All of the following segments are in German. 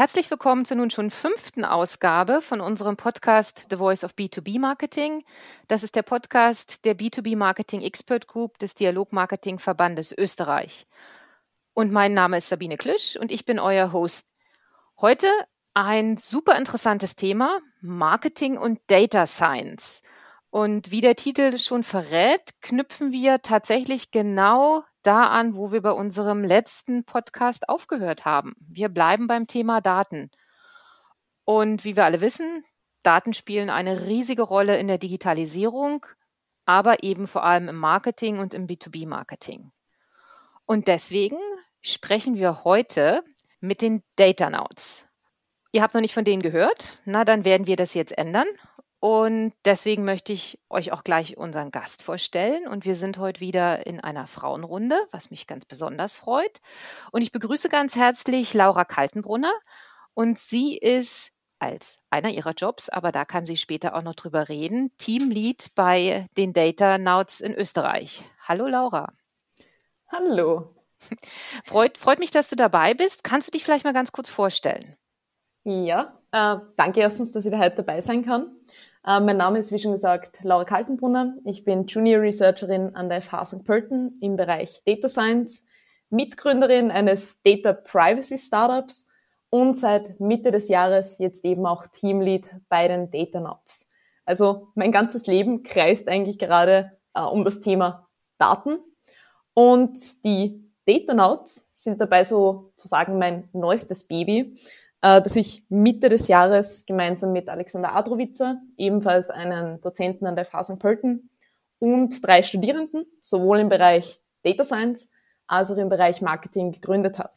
Herzlich willkommen zur nun schon fünften Ausgabe von unserem Podcast The Voice of B2B Marketing. Das ist der Podcast der B2B Marketing Expert Group des Dialog Marketing Verbandes Österreich. Und mein Name ist Sabine Klüsch und ich bin euer Host. Heute ein super interessantes Thema, Marketing und Data Science. Und wie der Titel schon verrät, knüpfen wir tatsächlich genau da an, wo wir bei unserem letzten Podcast aufgehört haben. Wir bleiben beim Thema Daten. Und wie wir alle wissen, Daten spielen eine riesige Rolle in der Digitalisierung, aber eben vor allem im Marketing und im B2B-Marketing. Und deswegen sprechen wir heute mit den Datanauts. Ihr habt noch nicht von denen gehört? Na, dann werden wir das jetzt ändern und deswegen möchte ich euch auch gleich unseren Gast vorstellen. Und wir sind heute wieder in einer Frauenrunde, was mich ganz besonders freut. Und ich begrüße ganz herzlich Laura Kaltenbrunner. Und sie ist als einer ihrer Jobs, aber da kann sie später auch noch drüber reden, Teamlead bei den Data Nauts in Österreich. Hallo Laura. Hallo. Freut, freut mich, dass du dabei bist. Kannst du dich vielleicht mal ganz kurz vorstellen? Ja, äh, danke erstens, dass ich da heute dabei sein kann. Äh, mein Name ist, wie schon gesagt, Laura Kaltenbrunner. Ich bin Junior Researcherin an der FH St. Pölten im Bereich Data Science, Mitgründerin eines Data Privacy Startups und seit Mitte des Jahres jetzt eben auch Teamlead bei den Data Notes. Also mein ganzes Leben kreist eigentlich gerade äh, um das Thema Daten und die Data Notes sind dabei sozusagen mein neuestes Baby. Äh, dass ich Mitte des Jahres gemeinsam mit Alexander Adrowitzer, ebenfalls einen Dozenten an der FH St. Pölten, und drei Studierenden, sowohl im Bereich Data Science als auch im Bereich Marketing gegründet habe.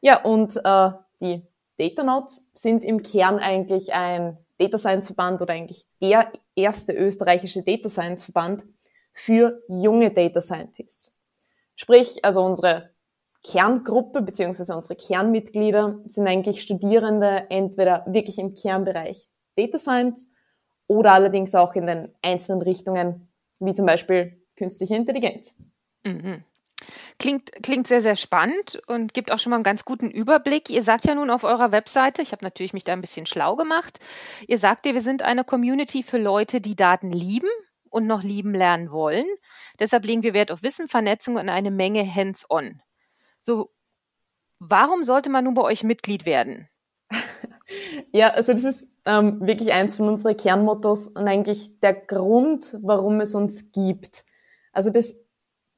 Ja, und äh, die Data Notes sind im Kern eigentlich ein Data Science Verband oder eigentlich der erste österreichische Data Science Verband für junge Data Scientists. Sprich, also unsere Kerngruppe beziehungsweise unsere Kernmitglieder sind eigentlich Studierende entweder wirklich im Kernbereich Data Science oder allerdings auch in den einzelnen Richtungen, wie zum Beispiel künstliche Intelligenz. Mhm. Klingt, klingt sehr, sehr spannend und gibt auch schon mal einen ganz guten Überblick. Ihr sagt ja nun auf eurer Webseite, ich habe natürlich mich da ein bisschen schlau gemacht, ihr sagt ja, wir sind eine Community für Leute, die Daten lieben und noch lieben lernen wollen. Deshalb legen wir Wert auf Wissen, Vernetzung und eine Menge Hands-on. So, warum sollte man nun bei euch Mitglied werden? Ja, also das ist ähm, wirklich eins von unseren Kernmottos und eigentlich der Grund, warum es uns gibt. Also das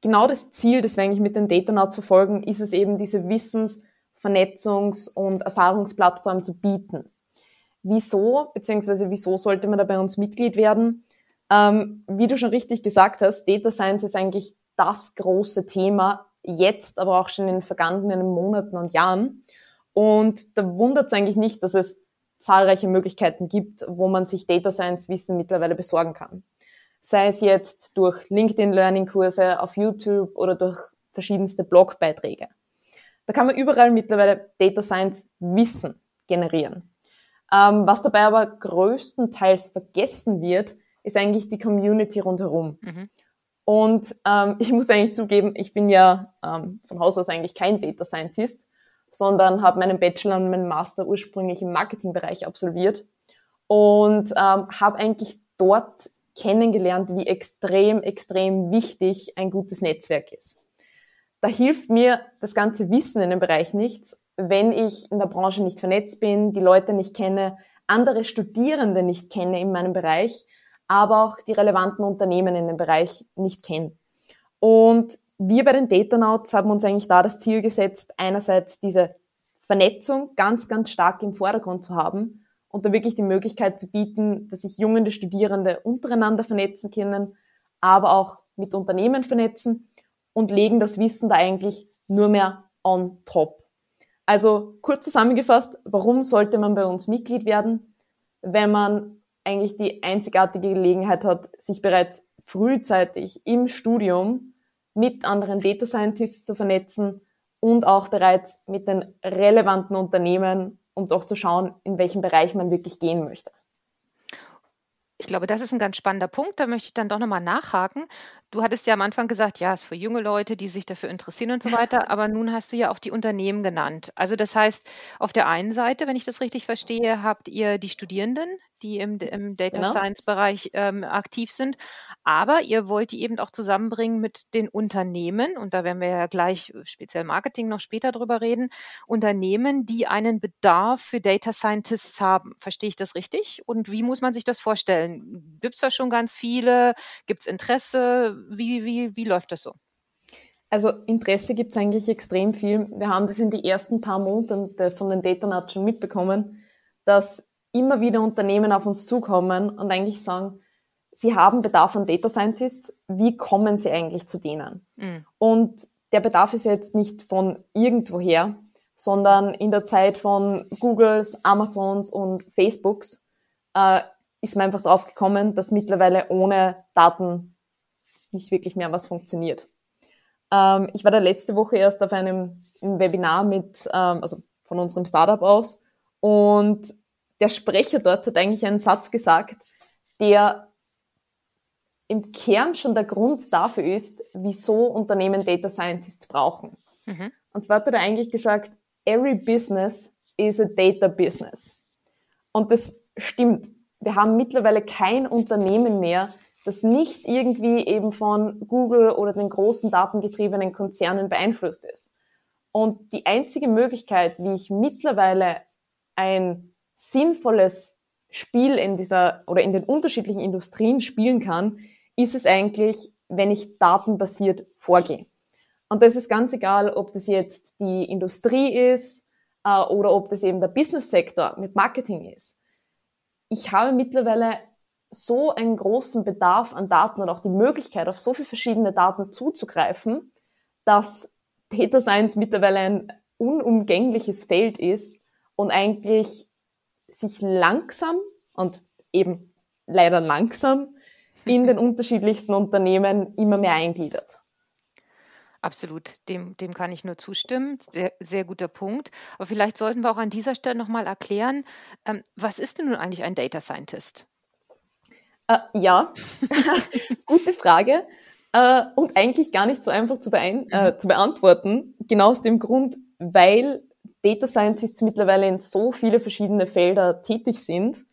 genau das Ziel, das wir eigentlich mit den Datanauts verfolgen, ist es eben, diese Wissens-, Vernetzungs- und Erfahrungsplattform zu bieten. Wieso, beziehungsweise wieso sollte man da bei uns Mitglied werden? Ähm, wie du schon richtig gesagt hast, Data Science ist eigentlich das große Thema jetzt, aber auch schon in den vergangenen Monaten und Jahren. Und da wundert es eigentlich nicht, dass es zahlreiche Möglichkeiten gibt, wo man sich Data Science Wissen mittlerweile besorgen kann. Sei es jetzt durch LinkedIn Learning Kurse auf YouTube oder durch verschiedenste Blogbeiträge. Da kann man überall mittlerweile Data Science Wissen generieren. Ähm, was dabei aber größtenteils vergessen wird, ist eigentlich die Community rundherum. Mhm. Und ähm, ich muss eigentlich zugeben, ich bin ja ähm, von Haus aus eigentlich kein Data Scientist, sondern habe meinen Bachelor und meinen Master ursprünglich im Marketingbereich absolviert und ähm, habe eigentlich dort kennengelernt, wie extrem, extrem wichtig ein gutes Netzwerk ist. Da hilft mir das ganze Wissen in dem Bereich nichts, wenn ich in der Branche nicht vernetzt bin, die Leute nicht kenne, andere Studierende nicht kenne in meinem Bereich aber auch die relevanten Unternehmen in dem Bereich nicht kennen. Und wir bei den Datanauts haben uns eigentlich da das Ziel gesetzt, einerseits diese Vernetzung ganz, ganz stark im Vordergrund zu haben und da wirklich die Möglichkeit zu bieten, dass sich junge Studierende untereinander vernetzen können, aber auch mit Unternehmen vernetzen und legen das Wissen da eigentlich nur mehr on top. Also kurz zusammengefasst, warum sollte man bei uns Mitglied werden? Wenn man eigentlich die einzigartige Gelegenheit hat, sich bereits frühzeitig im Studium mit anderen Data Scientists zu vernetzen und auch bereits mit den relevanten Unternehmen, um doch zu schauen, in welchem Bereich man wirklich gehen möchte. Ich glaube, das ist ein ganz spannender Punkt. Da möchte ich dann doch nochmal nachhaken. Du hattest ja am Anfang gesagt, ja, es ist für junge Leute, die sich dafür interessieren und so weiter, aber nun hast du ja auch die Unternehmen genannt. Also das heißt, auf der einen Seite, wenn ich das richtig verstehe, habt ihr die Studierenden, die im, im Data genau. Science Bereich ähm, aktiv sind, aber ihr wollt die eben auch zusammenbringen mit den Unternehmen und da werden wir ja gleich speziell Marketing noch später drüber reden, Unternehmen, die einen Bedarf für Data Scientists haben. Verstehe ich das richtig? Und wie muss man sich das vorstellen? Gibt es da schon ganz viele? Gibt es Interesse? Wie, wie, wie läuft das so? Also Interesse gibt es eigentlich extrem viel. Wir haben das in den ersten paar Monaten von den Data Nuts schon mitbekommen, dass immer wieder Unternehmen auf uns zukommen und eigentlich sagen, sie haben Bedarf an Data Scientists, wie kommen sie eigentlich zu denen? Mhm. Und der Bedarf ist jetzt nicht von irgendwoher, sondern in der Zeit von Googles, Amazons und Facebooks äh, ist man einfach drauf gekommen, dass mittlerweile ohne Daten nicht wirklich mehr was funktioniert. Ähm, ich war da letzte Woche erst auf einem, einem Webinar mit, ähm, also von unserem Startup aus und der Sprecher dort hat eigentlich einen Satz gesagt, der im Kern schon der Grund dafür ist, wieso Unternehmen Data Scientists brauchen. Mhm. Und zwar hat er eigentlich gesagt, every business is a data business. Und das stimmt. Wir haben mittlerweile kein Unternehmen mehr, das nicht irgendwie eben von Google oder den großen datengetriebenen Konzernen beeinflusst ist. Und die einzige Möglichkeit, wie ich mittlerweile ein sinnvolles Spiel in dieser oder in den unterschiedlichen Industrien spielen kann, ist es eigentlich, wenn ich datenbasiert vorgehe. Und das ist ganz egal, ob das jetzt die Industrie ist äh, oder ob das eben der Business-Sektor mit Marketing ist. Ich habe mittlerweile so einen großen Bedarf an Daten und auch die Möglichkeit, auf so viele verschiedene Daten zuzugreifen, dass Data Science mittlerweile ein unumgängliches Feld ist und eigentlich sich langsam und eben leider langsam in den unterschiedlichsten Unternehmen immer mehr eingliedert. Absolut, dem, dem kann ich nur zustimmen. Sehr, sehr guter Punkt. Aber vielleicht sollten wir auch an dieser Stelle nochmal erklären, ähm, was ist denn nun eigentlich ein Data Scientist? Äh, ja, gute Frage. Äh, und eigentlich gar nicht so einfach zu, beein äh, mhm. zu beantworten. Genau aus dem Grund, weil Data Scientists mittlerweile in so viele verschiedene Felder tätig sind.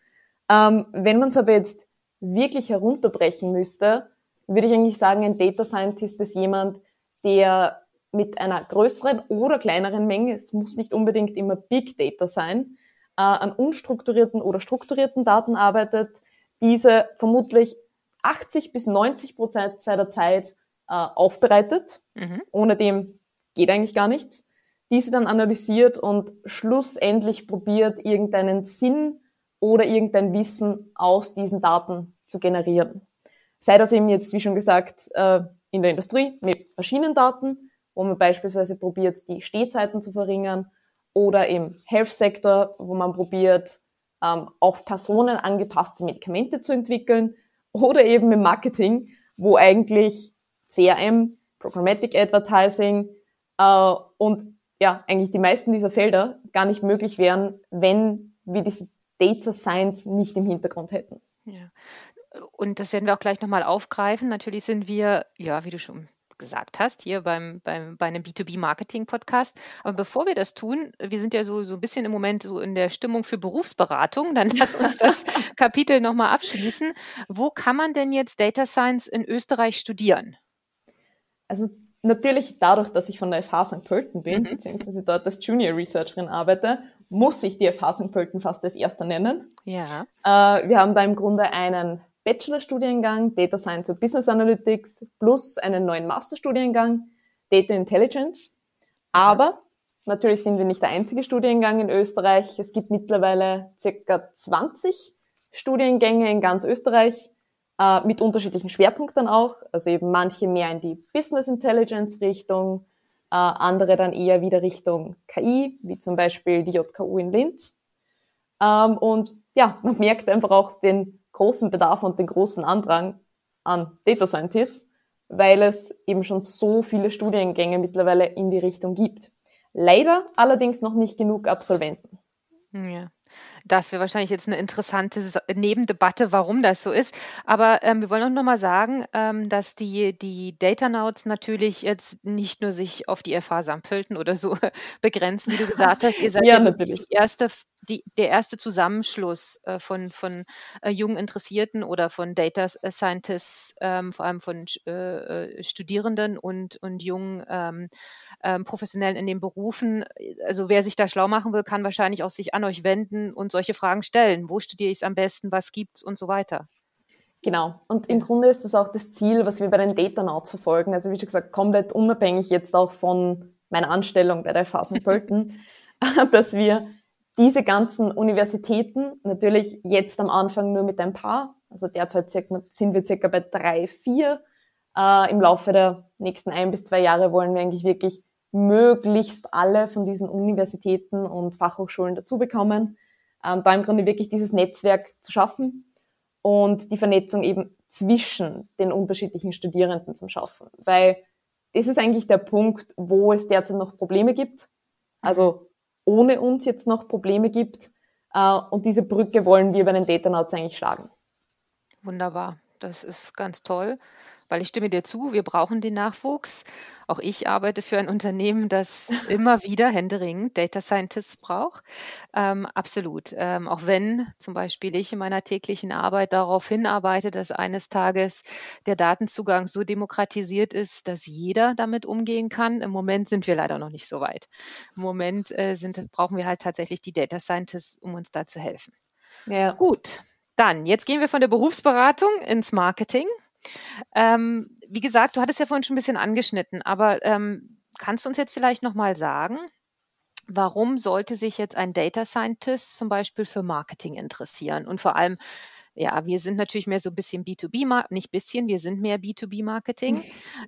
Ähm, wenn man es aber jetzt wirklich herunterbrechen müsste, würde ich eigentlich sagen, ein Data Scientist ist jemand, der mit einer größeren oder kleineren Menge, es muss nicht unbedingt immer Big Data sein, äh, an unstrukturierten oder strukturierten Daten arbeitet, diese vermutlich 80 bis 90 Prozent seiner Zeit äh, aufbereitet. Mhm. Ohne dem geht eigentlich gar nichts. Diese dann analysiert und schlussendlich probiert, irgendeinen Sinn oder irgendein Wissen aus diesen Daten zu generieren. Sei das eben jetzt, wie schon gesagt, äh, in der Industrie mit Maschinendaten, wo man beispielsweise probiert, die Stehzeiten zu verringern, oder im Health-Sektor, wo man probiert, ähm, auf Personen angepasste Medikamente zu entwickeln oder eben im Marketing, wo eigentlich CRM, Programmatic Advertising äh, und ja, eigentlich die meisten dieser Felder gar nicht möglich wären, wenn wir diese Data Science nicht im Hintergrund hätten. Ja. Und das werden wir auch gleich nochmal aufgreifen. Natürlich sind wir, ja, wie du schon gesagt hast, hier beim, beim, bei einem B2B-Marketing-Podcast. Aber bevor wir das tun, wir sind ja so, so ein bisschen im Moment so in der Stimmung für Berufsberatung, dann lass uns das Kapitel nochmal abschließen. Wo kann man denn jetzt Data Science in Österreich studieren? Also natürlich dadurch, dass ich von der FH St. Pölten bin, mhm. beziehungsweise dort als Junior Researcherin arbeite, muss ich die FH St. Pölten fast als erster nennen. Ja. Äh, wir haben da im Grunde einen Bachelorstudiengang Data Science und Business Analytics plus einen neuen Masterstudiengang Data Intelligence. Aber natürlich sind wir nicht der einzige Studiengang in Österreich. Es gibt mittlerweile circa 20 Studiengänge in ganz Österreich äh, mit unterschiedlichen Schwerpunkten auch. Also eben manche mehr in die Business Intelligence Richtung, äh, andere dann eher wieder Richtung KI, wie zum Beispiel die JKU in Linz. Ähm, und ja, man merkt einfach auch den großen Bedarf und den großen Andrang an Data Scientists, weil es eben schon so viele Studiengänge mittlerweile in die Richtung gibt. Leider allerdings noch nicht genug Absolventen. Ja. Das wäre wahrscheinlich jetzt eine interessante Nebendebatte, warum das so ist. Aber ähm, wir wollen auch nochmal sagen, ähm, dass die, die Datanauts natürlich jetzt nicht nur sich auf die FH Sampölten oder so begrenzen, wie du gesagt hast. Ihr seid ja, ja die erste die, der erste Zusammenschluss äh, von, von äh, jungen Interessierten oder von Data Scientists, ähm, vor allem von äh, äh, Studierenden und, und jungen ähm, ähm, Professionellen in den Berufen. Also wer sich da schlau machen will, kann wahrscheinlich auch sich an euch wenden und solche Fragen stellen. Wo studiere ich es am besten? Was gibt's und so weiter. Genau. Und im Grunde ist das auch das Ziel, was wir bei den Data Nauts verfolgen. Also wie schon gesagt, komplett unabhängig jetzt auch von meiner Anstellung bei der FH St. Pölten, dass wir diese ganzen Universitäten, natürlich jetzt am Anfang nur mit ein paar, also derzeit sind wir circa bei drei, vier. Äh, Im Laufe der nächsten ein bis zwei Jahre wollen wir eigentlich wirklich möglichst alle von diesen Universitäten und Fachhochschulen dazu bekommen, ähm, da im Grunde wirklich dieses Netzwerk zu schaffen und die Vernetzung eben zwischen den unterschiedlichen Studierenden zu schaffen. Weil das ist eigentlich der Punkt, wo es derzeit noch Probleme gibt. Also ohne uns jetzt noch Probleme gibt. Äh, und diese Brücke wollen wir bei den Datanauts eigentlich schlagen. Wunderbar, das ist ganz toll weil ich stimme dir zu, wir brauchen den Nachwuchs. Auch ich arbeite für ein Unternehmen, das immer wieder händeringend Data Scientists braucht. Ähm, absolut. Ähm, auch wenn zum Beispiel ich in meiner täglichen Arbeit darauf hinarbeite, dass eines Tages der Datenzugang so demokratisiert ist, dass jeder damit umgehen kann. Im Moment sind wir leider noch nicht so weit. Im Moment äh, sind, brauchen wir halt tatsächlich die Data Scientists, um uns da zu helfen. Ja. Gut. Dann, jetzt gehen wir von der Berufsberatung ins Marketing. Ähm, wie gesagt, du hattest ja vorhin schon ein bisschen angeschnitten, aber ähm, kannst du uns jetzt vielleicht nochmal sagen, warum sollte sich jetzt ein Data Scientist zum Beispiel für Marketing interessieren? Und vor allem, ja, wir sind natürlich mehr so ein bisschen B2B, nicht bisschen, wir sind mehr B2B-Marketing.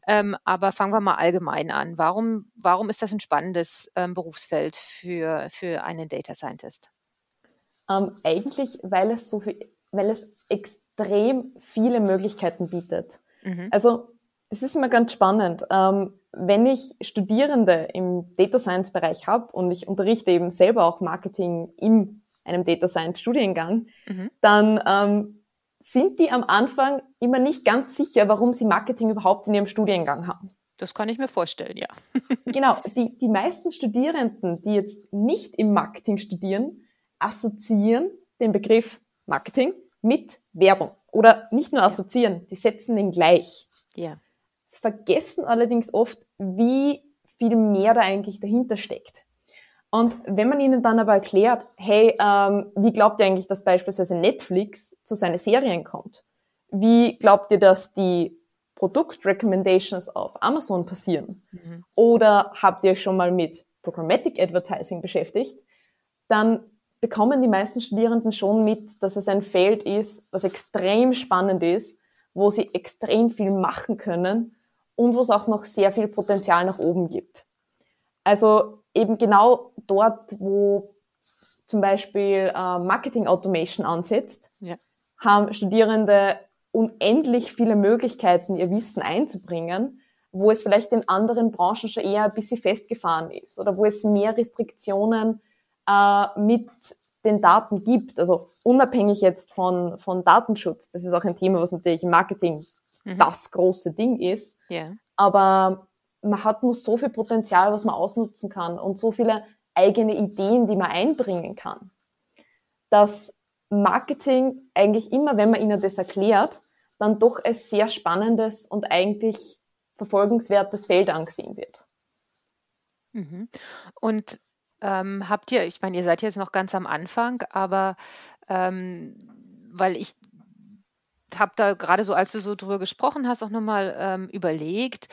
ähm, aber fangen wir mal allgemein an. Warum, warum ist das ein spannendes ähm, Berufsfeld für, für einen Data Scientist? Ähm, eigentlich, weil es so viel, weil es extrem extrem viele Möglichkeiten bietet. Mhm. Also es ist immer ganz spannend. Ähm, wenn ich Studierende im Data Science Bereich habe und ich unterrichte eben selber auch Marketing in einem Data Science Studiengang, mhm. dann ähm, sind die am Anfang immer nicht ganz sicher, warum sie Marketing überhaupt in ihrem Studiengang haben. Das kann ich mir vorstellen, ja. genau, die, die meisten Studierenden, die jetzt nicht im Marketing studieren, assoziieren den Begriff Marketing mit Werbung. Oder nicht nur assoziieren, die setzen den gleich. Ja. Vergessen allerdings oft, wie viel mehr da eigentlich dahinter steckt. Und wenn man ihnen dann aber erklärt, hey, ähm, wie glaubt ihr eigentlich, dass beispielsweise Netflix zu seinen Serien kommt? Wie glaubt ihr, dass die Produktrecommendations auf Amazon passieren? Mhm. Oder habt ihr euch schon mal mit Programmatic Advertising beschäftigt? Dann bekommen die meisten Studierenden schon mit, dass es ein Feld ist, was extrem spannend ist, wo sie extrem viel machen können und wo es auch noch sehr viel Potenzial nach oben gibt. Also eben genau dort, wo zum Beispiel äh, Marketing Automation ansetzt, ja. haben Studierende unendlich viele Möglichkeiten, ihr Wissen einzubringen, wo es vielleicht in anderen Branchen schon eher ein bisschen festgefahren ist oder wo es mehr Restriktionen äh, mit den Daten gibt, also unabhängig jetzt von, von Datenschutz, das ist auch ein Thema, was natürlich im Marketing mhm. das große Ding ist, yeah. aber man hat nur so viel Potenzial, was man ausnutzen kann und so viele eigene Ideen, die man einbringen kann, dass Marketing eigentlich immer, wenn man ihnen das erklärt, dann doch als sehr spannendes und eigentlich verfolgenswertes Feld angesehen wird. Mhm. Und ähm, habt ihr, ich meine, ihr seid jetzt noch ganz am Anfang, aber ähm, weil ich habe da gerade so, als du so drüber gesprochen hast, auch nochmal ähm, überlegt.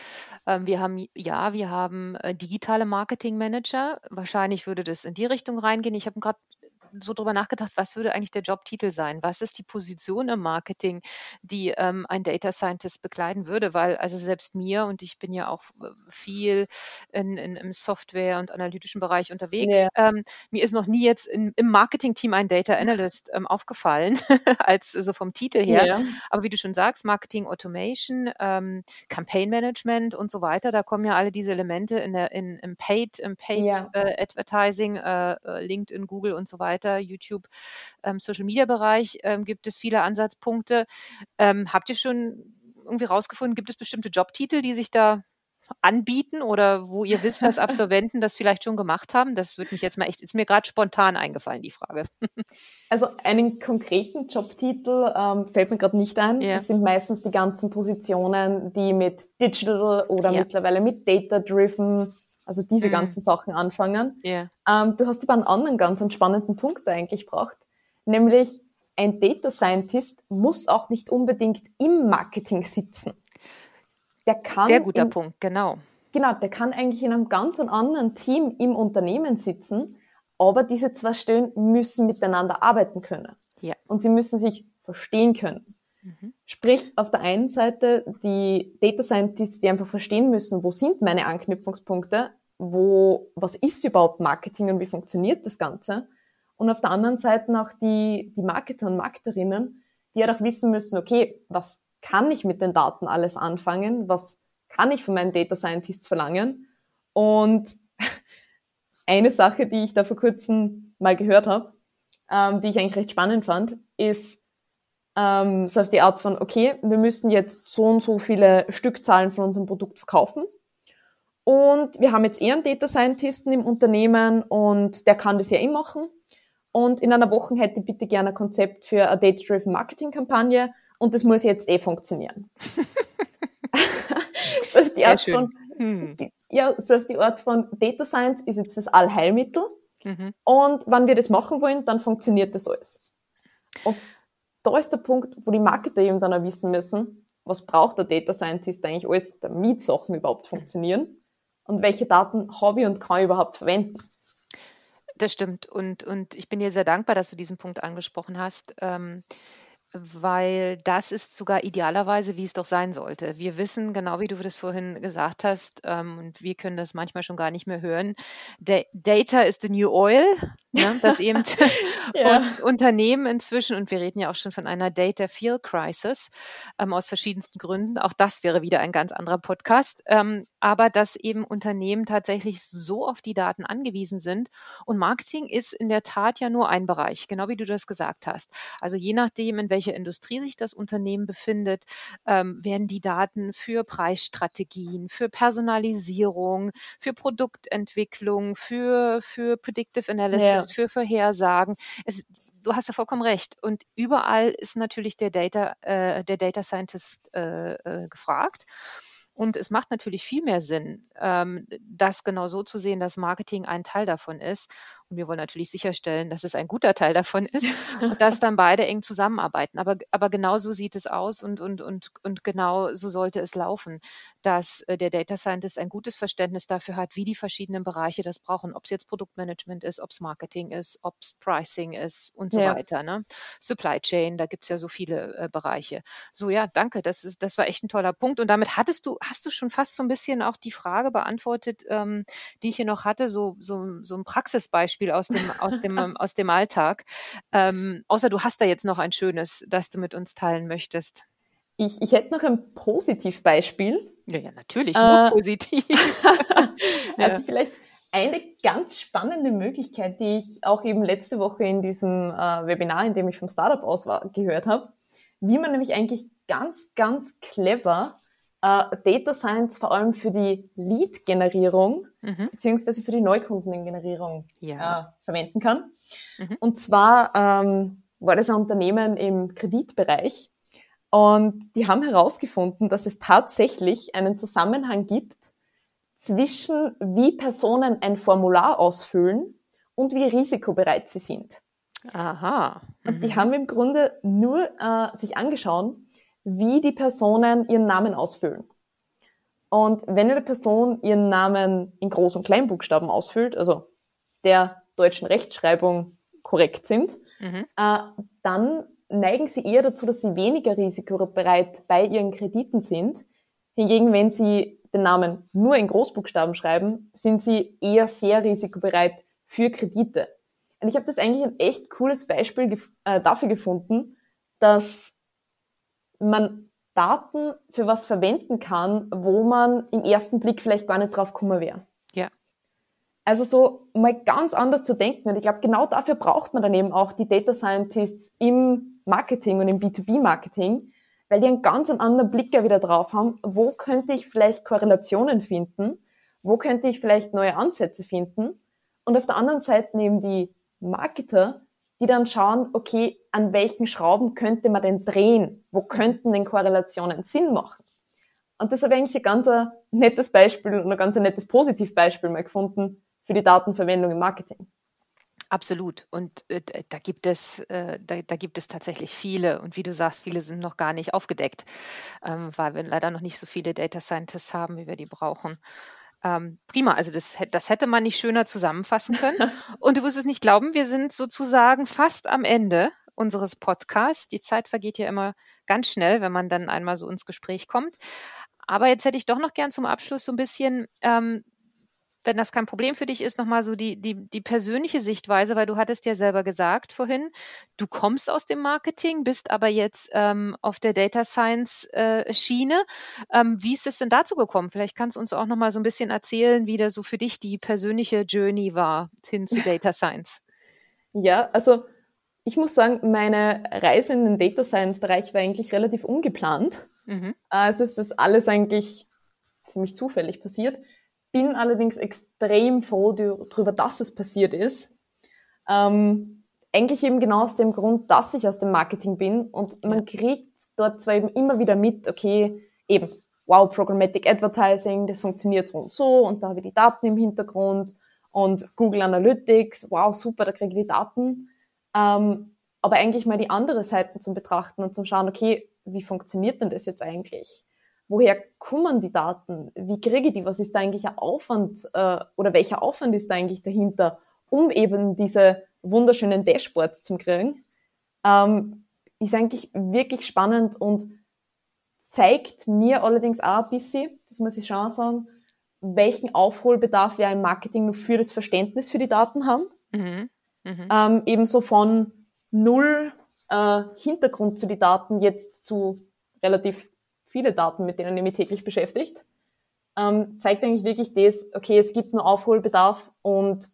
Ähm, wir haben, ja, wir haben äh, digitale Marketing Manager. Wahrscheinlich würde das in die Richtung reingehen. Ich habe gerade so drüber nachgedacht, was würde eigentlich der Jobtitel sein? Was ist die Position im Marketing, die ähm, ein Data Scientist bekleiden würde? Weil also selbst mir und ich bin ja auch äh, viel in, in im Software- und analytischen Bereich unterwegs. Ja. Ähm, mir ist noch nie jetzt in, im Marketing-Team ein Data Analyst ähm, aufgefallen, als so vom Titel her. Ja. Aber wie du schon sagst, Marketing Automation, ähm, Campaign Management und so weiter, da kommen ja alle diese Elemente in der in, im Paid, im Paid ja. äh, Advertising, äh, äh LinkedIn, Google und so weiter weiter, YouTube, ähm, Social-Media-Bereich ähm, gibt es viele Ansatzpunkte. Ähm, habt ihr schon irgendwie rausgefunden, gibt es bestimmte Jobtitel, die sich da anbieten oder wo ihr wisst, dass Absolventen das vielleicht schon gemacht haben? Das würde mich jetzt mal echt, ist mir gerade spontan eingefallen, die Frage. Also einen konkreten Jobtitel ähm, fällt mir gerade nicht ein. Ja. Das sind meistens die ganzen Positionen, die mit Digital oder ja. mittlerweile mit Data-Driven, also diese mhm. ganzen Sachen anfangen. Ja. Ähm, du hast aber einen anderen ganz einen spannenden Punkt da eigentlich gebracht, nämlich ein Data Scientist muss auch nicht unbedingt im Marketing sitzen der kann. Sehr guter in, Punkt, genau. Genau, der kann eigentlich in einem ganz anderen Team im Unternehmen sitzen, aber diese zwei Stellen müssen miteinander arbeiten können. Ja. Und sie müssen sich verstehen können. Mhm. Sprich, auf der einen Seite die Data Scientists, die einfach verstehen müssen, wo sind meine Anknüpfungspunkte, wo, was ist überhaupt Marketing und wie funktioniert das Ganze? Und auf der anderen Seite auch die, die Marketer und Marketerinnen, die ja halt auch wissen müssen, okay, was kann ich mit den Daten alles anfangen? Was kann ich von meinen Data Scientists verlangen? Und eine Sache, die ich da vor kurzem mal gehört habe, ähm, die ich eigentlich recht spannend fand, ist ähm, so auf die Art von, okay, wir müssen jetzt so und so viele Stückzahlen von unserem Produkt verkaufen. Und wir haben jetzt eher einen Data Scientisten im Unternehmen und der kann das ja eh machen. Und in einer Woche hätte ich bitte gerne ein Konzept für eine Data-Driven Marketing-Kampagne und das muss jetzt eh funktionieren. so auf die Art von, hm. die, ja, so auf die Art von Data Science ist jetzt das Allheilmittel. Mhm. Und wenn wir das machen wollen, dann funktioniert das alles. Und da ist der Punkt, wo die Marketer eben dann auch wissen müssen, was braucht der Data Scientist eigentlich alles, damit Sachen überhaupt funktionieren und welche Daten habe ich und kann ich überhaupt verwenden. Das stimmt. Und, und ich bin dir sehr dankbar, dass du diesen Punkt angesprochen hast. Ähm, weil das ist sogar idealerweise, wie es doch sein sollte. Wir wissen, genau wie du das vorhin gesagt hast, ähm, und wir können das manchmal schon gar nicht mehr hören, da Data is the new oil, ne? das eben ja. Unternehmen inzwischen, und wir reden ja auch schon von einer Data Field Crisis ähm, aus verschiedensten Gründen, auch das wäre wieder ein ganz anderer Podcast, ähm, aber dass eben Unternehmen tatsächlich so auf die Daten angewiesen sind und Marketing ist in der Tat ja nur ein Bereich, genau wie du das gesagt hast. Also je nachdem, in welcher Industrie sich das Unternehmen befindet, ähm, werden die Daten für Preisstrategien, für Personalisierung, für Produktentwicklung, für, für Predictive Analysis, ja. Für Vorhersagen. Es, du hast ja vollkommen recht. Und überall ist natürlich der Data, äh, der Data Scientist äh, äh, gefragt. Und es macht natürlich viel mehr Sinn, ähm, das genau so zu sehen, dass Marketing ein Teil davon ist und wir wollen natürlich sicherstellen, dass es ein guter Teil davon ist und dass dann beide eng zusammenarbeiten. Aber, aber genau so sieht es aus und, und, und, und genau so sollte es laufen, dass äh, der Data Scientist ein gutes Verständnis dafür hat, wie die verschiedenen Bereiche das brauchen, ob es jetzt Produktmanagement ist, ob es Marketing ist, ob es Pricing ist und so ja. weiter. Ne? Supply Chain, da gibt es ja so viele äh, Bereiche. So, ja, danke, das, ist, das war echt ein toller Punkt. Und damit hattest du, hast du schon fast so ein bisschen auch die Frage beantwortet, ähm, die ich hier noch hatte, so, so, so ein Praxisbeispiel Beispiel aus dem, aus dem, aus dem Alltag. Ähm, außer du hast da jetzt noch ein schönes, das du mit uns teilen möchtest. Ich, ich hätte noch ein Positivbeispiel. Ja, ja, natürlich, nur äh, positiv. also ja. vielleicht eine ganz spannende Möglichkeit, die ich auch eben letzte Woche in diesem äh, Webinar, in dem ich vom Startup aus war, gehört habe, wie man nämlich eigentlich ganz, ganz clever äh, Data Science vor allem für die Lead-Generierung mhm. beziehungsweise für die Neukundengenerierung ja. äh, verwenden kann. Mhm. Und zwar ähm, war das ein Unternehmen im Kreditbereich und die haben herausgefunden, dass es tatsächlich einen Zusammenhang gibt zwischen wie Personen ein Formular ausfüllen und wie risikobereit sie sind. Aha. Mhm. Und die mhm. haben im Grunde nur äh, sich angeschaut, wie die Personen ihren Namen ausfüllen. Und wenn eine Person ihren Namen in Groß- und Kleinbuchstaben ausfüllt, also der deutschen Rechtschreibung korrekt sind, mhm. äh, dann neigen sie eher dazu, dass sie weniger risikobereit bei ihren Krediten sind. Hingegen, wenn sie den Namen nur in Großbuchstaben schreiben, sind sie eher sehr risikobereit für Kredite. Und ich habe das eigentlich ein echt cooles Beispiel gef äh, dafür gefunden, dass man Daten für was verwenden kann, wo man im ersten Blick vielleicht gar nicht drauf kommen wäre. Ja. Also so mal ganz anders zu denken. Und ich glaube, genau dafür braucht man dann eben auch die Data Scientists im Marketing und im B2B-Marketing, weil die einen ganz anderen Blick ja wieder drauf haben, wo könnte ich vielleicht Korrelationen finden, wo könnte ich vielleicht neue Ansätze finden. Und auf der anderen Seite eben die Marketer, die dann schauen, okay, an welchen Schrauben könnte man denn drehen? Wo könnten denn Korrelationen Sinn machen? Und das habe ich eigentlich ein ganz nettes Beispiel und ein ganz nettes Positivbeispiel mal gefunden, für die Datenverwendung im Marketing. Absolut. Und äh, da gibt es, äh, da, da, gibt es tatsächlich viele. Und wie du sagst, viele sind noch gar nicht aufgedeckt, ähm, weil wir leider noch nicht so viele Data Scientists haben, wie wir die brauchen. Ähm, prima, also das, das hätte man nicht schöner zusammenfassen können. Und du wirst es nicht glauben, wir sind sozusagen fast am Ende unseres Podcasts. Die Zeit vergeht ja immer ganz schnell, wenn man dann einmal so ins Gespräch kommt. Aber jetzt hätte ich doch noch gern zum Abschluss so ein bisschen ähm, wenn das kein Problem für dich ist, nochmal so die, die, die persönliche Sichtweise, weil du hattest ja selber gesagt vorhin, du kommst aus dem Marketing, bist aber jetzt ähm, auf der Data Science äh, Schiene. Ähm, wie ist es denn dazu gekommen? Vielleicht kannst du uns auch nochmal so ein bisschen erzählen, wie da so für dich die persönliche Journey war hin zu Data Science. Ja, also ich muss sagen, meine Reise in den Data Science Bereich war eigentlich relativ ungeplant. Mhm. Also es ist alles eigentlich ziemlich zufällig passiert bin allerdings extrem froh darüber, dass es passiert ist. Ähm, eigentlich eben genau aus dem Grund, dass ich aus dem Marketing bin und man kriegt dort zwar eben immer wieder mit, okay, eben, wow, Programmatic Advertising, das funktioniert so und so und da habe ich die Daten im Hintergrund und Google Analytics, wow, super, da kriege ich die Daten. Ähm, aber eigentlich mal die andere Seiten zum Betrachten und zum Schauen, okay, wie funktioniert denn das jetzt eigentlich? Woher kommen die Daten? Wie kriege ich die? Was ist da eigentlich ein Aufwand äh, oder welcher Aufwand ist da eigentlich dahinter, um eben diese wunderschönen Dashboards zu kriegen? Ähm, ist eigentlich wirklich spannend und zeigt mir allerdings auch ein bisschen, das muss ich schon sagen, welchen Aufholbedarf wir im Marketing noch für das Verständnis für die Daten haben. Mhm. Mhm. Ähm, ebenso von null äh, Hintergrund zu den Daten jetzt zu relativ viele Daten, mit denen ich mich täglich beschäftigt, ähm, zeigt eigentlich wirklich das, okay, es gibt nur Aufholbedarf und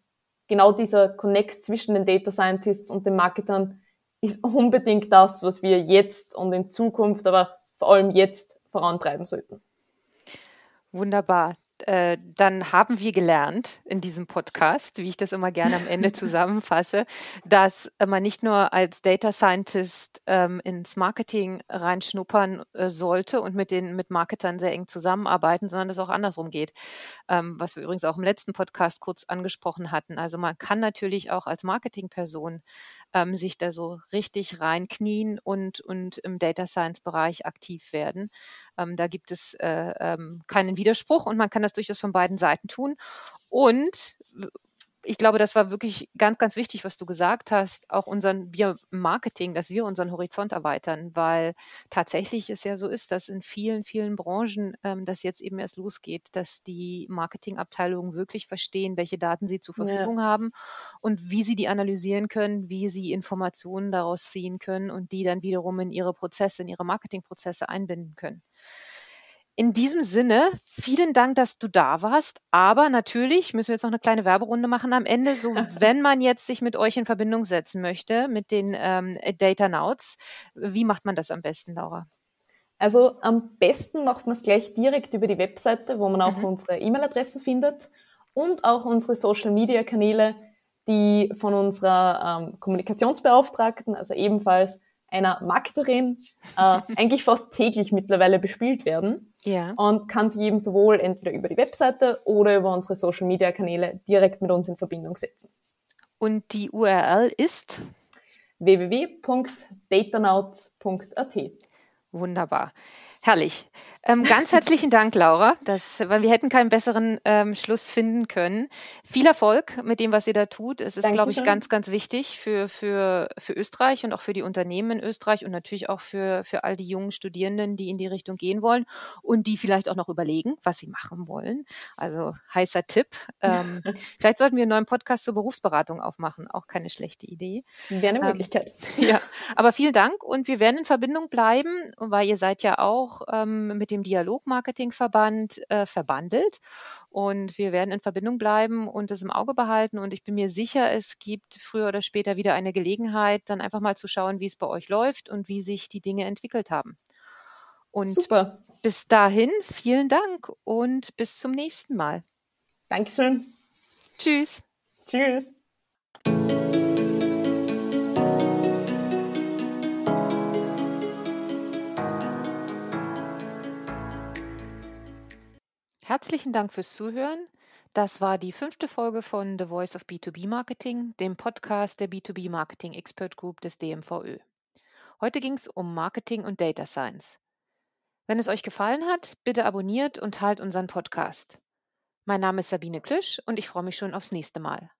genau dieser Connect zwischen den Data Scientists und den Marketern ist unbedingt das, was wir jetzt und in Zukunft, aber vor allem jetzt vorantreiben sollten. Wunderbar. Äh, dann haben wir gelernt in diesem Podcast, wie ich das immer gerne am Ende zusammenfasse, dass man nicht nur als Data Scientist ähm, ins Marketing reinschnuppern äh, sollte und mit den mit Marketern sehr eng zusammenarbeiten, sondern es auch andersrum geht, ähm, was wir übrigens auch im letzten Podcast kurz angesprochen hatten. Also man kann natürlich auch als Marketingperson ähm, sich da so richtig reinknien und und im Data Science Bereich aktiv werden. Ähm, da gibt es äh, ähm, keinen Widerspruch und man kann das durchaus von beiden Seiten tun. Und ich glaube, das war wirklich ganz, ganz wichtig, was du gesagt hast, auch unseren wir Marketing, dass wir unseren Horizont erweitern, weil tatsächlich es ja so ist, dass in vielen, vielen Branchen ähm, das jetzt eben erst losgeht, dass die Marketingabteilungen wirklich verstehen, welche Daten sie zur Verfügung ja. haben und wie sie die analysieren können, wie sie Informationen daraus ziehen können und die dann wiederum in ihre Prozesse, in ihre Marketingprozesse einbinden können. In diesem Sinne, vielen Dank, dass du da warst. Aber natürlich müssen wir jetzt noch eine kleine Werberunde machen am Ende. So, wenn man jetzt sich mit euch in Verbindung setzen möchte, mit den ähm, Data Nauts, wie macht man das am besten, Laura? Also am besten macht man es gleich direkt über die Webseite, wo man auch mhm. unsere E-Mail-Adressen findet und auch unsere Social-Media-Kanäle, die von unserer ähm, Kommunikationsbeauftragten, also ebenfalls einer Marketerin äh, eigentlich fast täglich mittlerweile bespielt werden. Ja. Und kann sich eben sowohl entweder über die Webseite oder über unsere Social Media Kanäle direkt mit uns in Verbindung setzen. Und die URL ist www.datanauts.at. Wunderbar. Herrlich. Ähm, ganz herzlichen Dank, Laura, dass, weil wir hätten keinen besseren ähm, Schluss finden können. Viel Erfolg mit dem, was ihr da tut. Es ist, glaube ich, ganz, ganz wichtig für, für, für Österreich und auch für die Unternehmen in Österreich und natürlich auch für, für all die jungen Studierenden, die in die Richtung gehen wollen und die vielleicht auch noch überlegen, was sie machen wollen. Also heißer Tipp. Ähm, vielleicht sollten wir einen neuen Podcast zur Berufsberatung aufmachen. Auch keine schlechte Idee. Wäre eine ähm, Möglichkeit. ja, aber vielen Dank und wir werden in Verbindung bleiben, weil ihr seid ja auch ähm, mit dem Dialogmarketingverband äh, verbandelt und wir werden in Verbindung bleiben und es im Auge behalten und ich bin mir sicher, es gibt früher oder später wieder eine Gelegenheit, dann einfach mal zu schauen, wie es bei euch läuft und wie sich die Dinge entwickelt haben. Und Super. bis dahin vielen Dank und bis zum nächsten Mal. Dankeschön. Tschüss. Tschüss. Herzlichen Dank fürs Zuhören. Das war die fünfte Folge von The Voice of B2B Marketing, dem Podcast der B2B Marketing Expert Group des DMVÖ. Heute ging es um Marketing und Data Science. Wenn es euch gefallen hat, bitte abonniert und teilt unseren Podcast. Mein Name ist Sabine Klüsch und ich freue mich schon aufs nächste Mal.